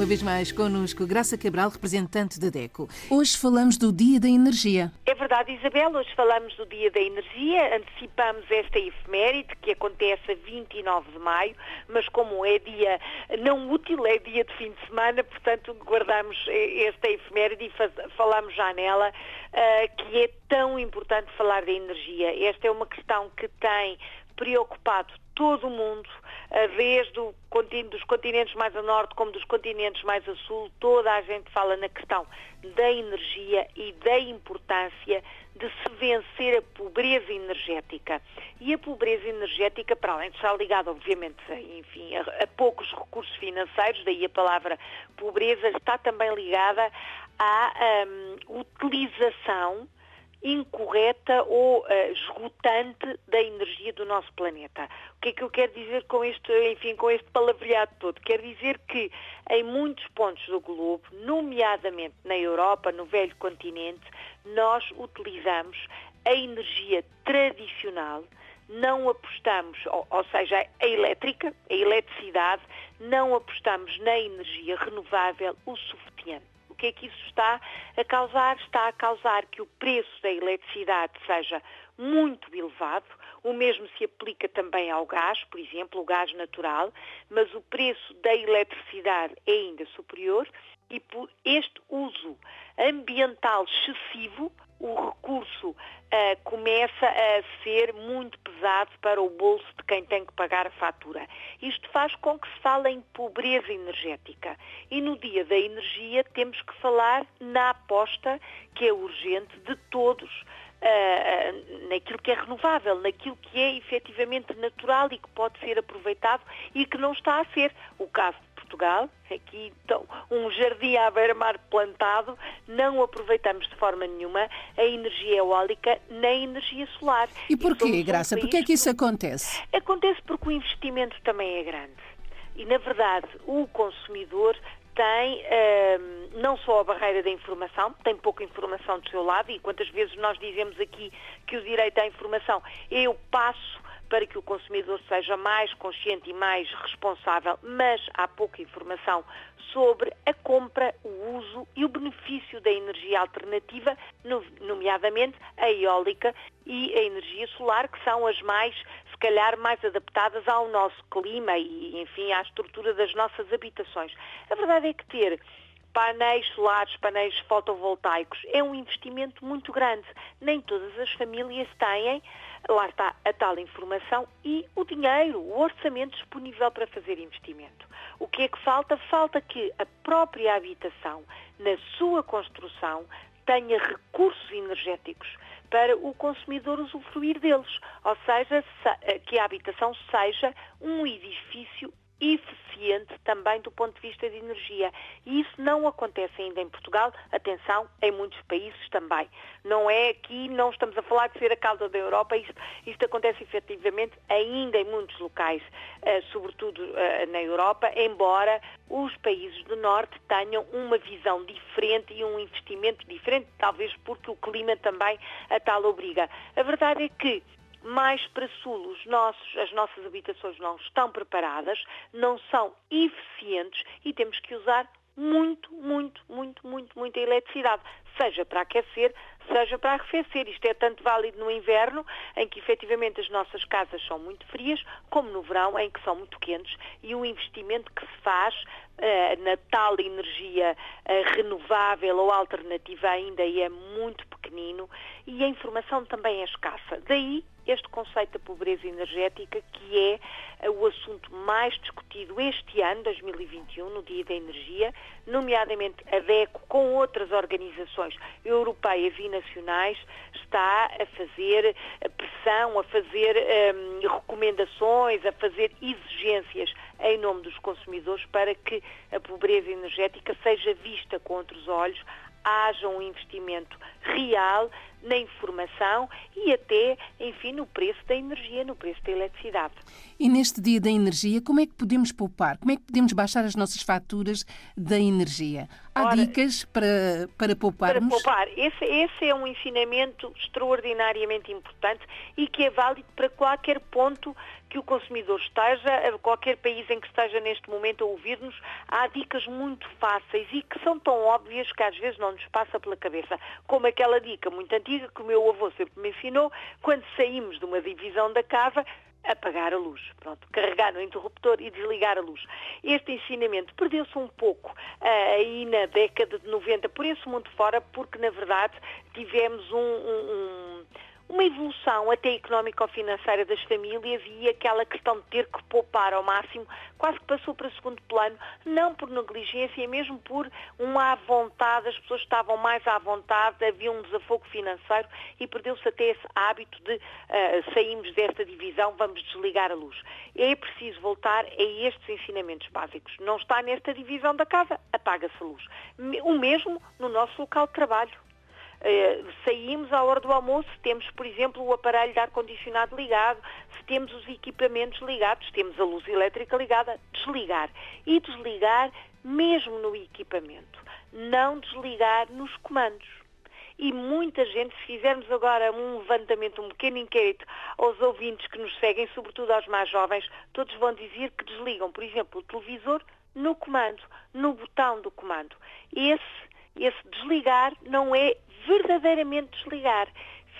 Uma vez mais connosco, Graça Cabral, representante da DECO. Hoje falamos do Dia da Energia. É verdade, Isabel, hoje falamos do Dia da Energia, antecipamos esta efeméride que acontece a 29 de maio, mas como é dia não útil, é dia de fim de semana, portanto guardamos esta efeméride e falamos já nela, uh, que é tão importante falar da energia. Esta é uma questão que tem preocupado todo o mundo, eh, desde o, dos continentes mais a norte como dos continentes mais a sul, toda a gente fala na questão da energia e da importância de se vencer a pobreza energética. E a pobreza energética, para além de estar ligada, obviamente, enfim, a, a poucos recursos financeiros, daí a palavra pobreza, está também ligada à um, utilização incorreta ou uh, esgotante da energia do nosso planeta. O que é que eu quero dizer com este, enfim, com este palavreado todo? Quero dizer que em muitos pontos do globo, nomeadamente na Europa, no velho continente, nós utilizamos a energia tradicional, não apostamos, ou, ou, seja, a elétrica, a eletricidade, não apostamos na energia renovável o suficiente que é que isso está a causar? Está a causar que o preço da eletricidade seja muito elevado, o mesmo se aplica também ao gás, por exemplo, o gás natural, mas o preço da eletricidade é ainda superior e por este uso ambiental excessivo, o recurso uh, começa a ser muito pesado para o bolso de quem tem que pagar a fatura. Isto faz com que se fale em pobreza energética. E no dia da energia temos que falar na aposta que é urgente de todos uh, naquilo que é renovável, naquilo que é efetivamente natural e que pode ser aproveitado e que não está a ser. O caso Portugal, aqui então, um jardim à beira-mar plantado, não aproveitamos de forma nenhuma a energia eólica nem a energia solar. E porquê, Graça? Um porquê é que isso acontece? Acontece porque o investimento também é grande. E, na verdade, o consumidor tem uh, não só a barreira da informação, tem pouca informação do seu lado, e quantas vezes nós dizemos aqui que o direito à informação é o passo para que o consumidor seja mais consciente e mais responsável, mas há pouca informação sobre a compra, o uso e o benefício da energia alternativa, nomeadamente a eólica e a energia solar, que são as mais, se calhar, mais adaptadas ao nosso clima e, enfim, à estrutura das nossas habitações. A verdade é que ter painéis solares, painéis fotovoltaicos, é um investimento muito grande. Nem todas as famílias têm, lá está a tal informação e o dinheiro, o orçamento disponível para fazer investimento. O que é que falta? Falta que a própria habitação, na sua construção, tenha recursos energéticos para o consumidor usufruir deles, ou seja, que a habitação seja um edifício eficiente também do ponto de vista de energia. E isso não acontece ainda em Portugal, atenção, em muitos países também. Não é aqui, não estamos a falar de ser a causa da Europa, isto, isto acontece efetivamente ainda em muitos locais, uh, sobretudo uh, na Europa, embora os países do Norte tenham uma visão diferente e um investimento diferente, talvez porque o clima também a tal obriga. A verdade é que mais para sul os nossos, as nossas habitações não estão preparadas, não são eficientes e temos que usar muito, muito, muito, muito, muita eletricidade, seja para aquecer, seja para arrefecer. Isto é tanto válido no inverno, em que efetivamente as nossas casas são muito frias, como no verão, em que são muito quentes, e o investimento que se faz uh, na tal energia uh, renovável ou alternativa ainda é muito pequenino e a informação também é escassa. Daí este conceito da pobreza energética, que é eh, o assunto mais discutido este ano, 2021, no Dia da Energia, nomeadamente a DECO, com outras organizações europeias e nacionais, está a fazer pressão, a fazer um, recomendações, a fazer exigências em nome dos consumidores para que a pobreza energética seja vista com outros olhos, haja um investimento real na informação e até, enfim, no preço da energia, no preço da eletricidade. E neste dia da energia, como é que podemos poupar? Como é que podemos baixar as nossas faturas da energia? Há Ora, dicas para, para pouparmos? Para poupar. Esse, esse é um ensinamento extraordinariamente importante e que é válido para qualquer ponto que o consumidor esteja, qualquer país em que esteja neste momento a ouvir-nos, há dicas muito fáceis e que são tão óbvias que às vezes não nos passa pela cabeça. Como aquela dica muito antiga que o meu avô sempre me ensinou, quando saímos de uma divisão da casa, apagar a luz, pronto, carregar no interruptor e desligar a luz. Este ensinamento perdeu-se um pouco uh, aí na década de 90 por esse mundo fora, porque na verdade tivemos um, um, um uma evolução até económico-financeira das famílias e aquela questão de ter que poupar ao máximo quase que passou para segundo plano, não por negligência, mesmo por uma à vontade, as pessoas estavam mais à vontade, havia um desafogo financeiro e perdeu-se até esse hábito de uh, saímos desta divisão, vamos desligar a luz. É preciso voltar a estes ensinamentos básicos. Não está nesta divisão da casa, apaga-se a luz. O mesmo no nosso local de trabalho. Uh, saímos à hora do almoço, temos, por exemplo, o aparelho de ar-condicionado ligado, se temos os equipamentos ligados, temos a luz elétrica ligada, desligar. E desligar mesmo no equipamento, não desligar nos comandos. E muita gente, se fizermos agora um levantamento, um pequeno inquérito aos ouvintes que nos seguem, sobretudo aos mais jovens, todos vão dizer que desligam, por exemplo, o televisor no comando, no botão do comando. Esse esse desligar não é verdadeiramente desligar.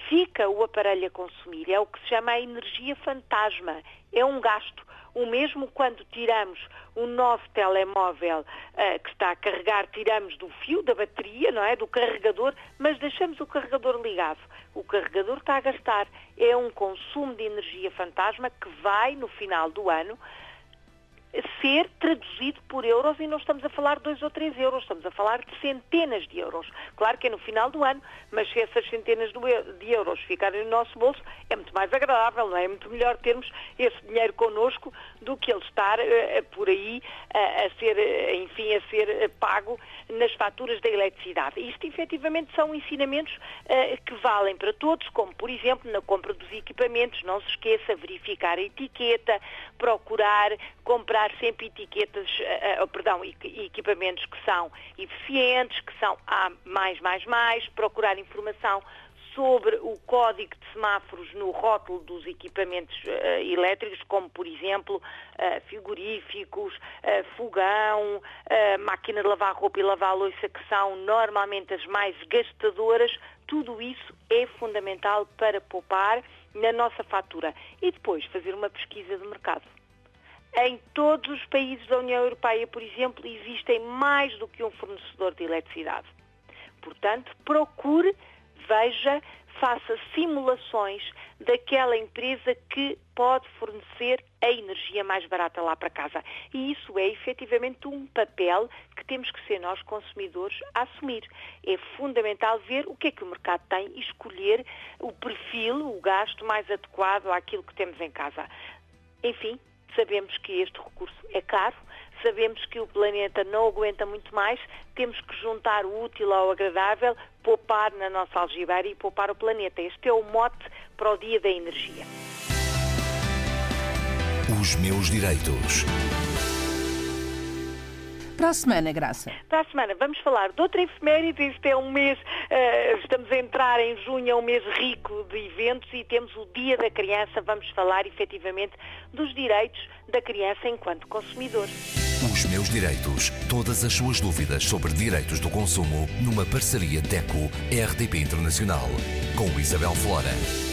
Fica o aparelho a consumir. É o que se chama a energia fantasma. É um gasto. O mesmo quando tiramos o nosso telemóvel uh, que está a carregar, tiramos do fio, da bateria, não é? Do carregador, mas deixamos o carregador ligado. O carregador está a gastar. É um consumo de energia fantasma que vai, no final do ano, ser traduzido por euros e não estamos a falar de 2 ou 3 euros, estamos a falar de centenas de euros. Claro que é no final do ano, mas se essas centenas de euros ficarem no nosso bolso, é muito mais agradável, não é? É muito melhor termos esse dinheiro connosco do que ele estar uh, por aí uh, a ser, uh, enfim, a ser pago nas faturas da eletricidade. Isto efetivamente são ensinamentos que valem para todos, como por exemplo na compra dos equipamentos, não se esqueça verificar a etiqueta, procurar comprar sempre etiquetas, uh, uh, perdão, equipamentos que são eficientes, que são A mais mais mais, procurar informação sobre o código de semáforos no rótulo dos equipamentos uh, elétricos, como por exemplo uh, frigoríficos, uh, fogão, máquina de lavar roupa e lavar louça, que são normalmente as mais gastadoras, tudo isso é fundamental para poupar na nossa fatura. E depois fazer uma pesquisa de mercado. Em todos os países da União Europeia, por exemplo, existem mais do que um fornecedor de eletricidade. Portanto, procure, veja, faça simulações daquela empresa que pode fornecer a energia mais barata lá para casa. E isso é efetivamente um papel que temos que ser nós, consumidores, a assumir. É fundamental ver o que é que o mercado tem e escolher o perfil, o gasto mais adequado àquilo que temos em casa. Enfim, Sabemos que este recurso é caro, sabemos que o planeta não aguenta muito mais, temos que juntar o útil ao agradável, poupar na nossa algibeira e poupar o planeta. Este é o mote para o Dia da Energia. Os meus direitos. Para a semana, Graça. Para a semana, vamos falar de outra efeméride. Este é um mês, uh, estamos a entrar em junho, é um mês rico de eventos e temos o Dia da Criança. Vamos falar efetivamente dos direitos da criança enquanto consumidor. Os meus direitos. Todas as suas dúvidas sobre direitos do consumo numa parceria DECO-RDP Internacional com Isabel Flora.